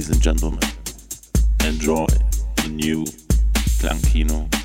ladies and gentlemen, enjoy the new Clankino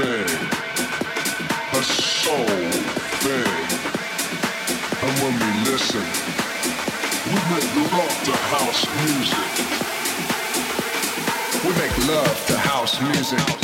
a soul thing. And when we listen, we make love to house music. We make love to house music.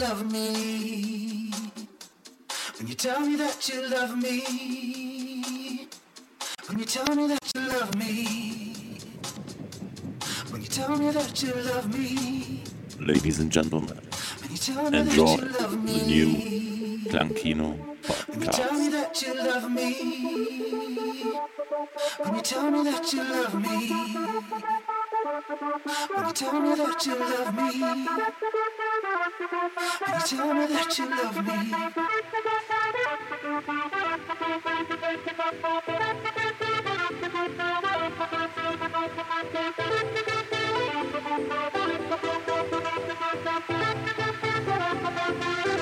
love me. When you tell me that you love me. When you tell me that you love me. When you tell me that you love me. Ladies and gentlemen, When you tell me enjoy that you love me. the new Clankino When you tell me podcast. that you love me. When you tell me that you love me. When you tell me that you love me. When you tell me that you love me. Get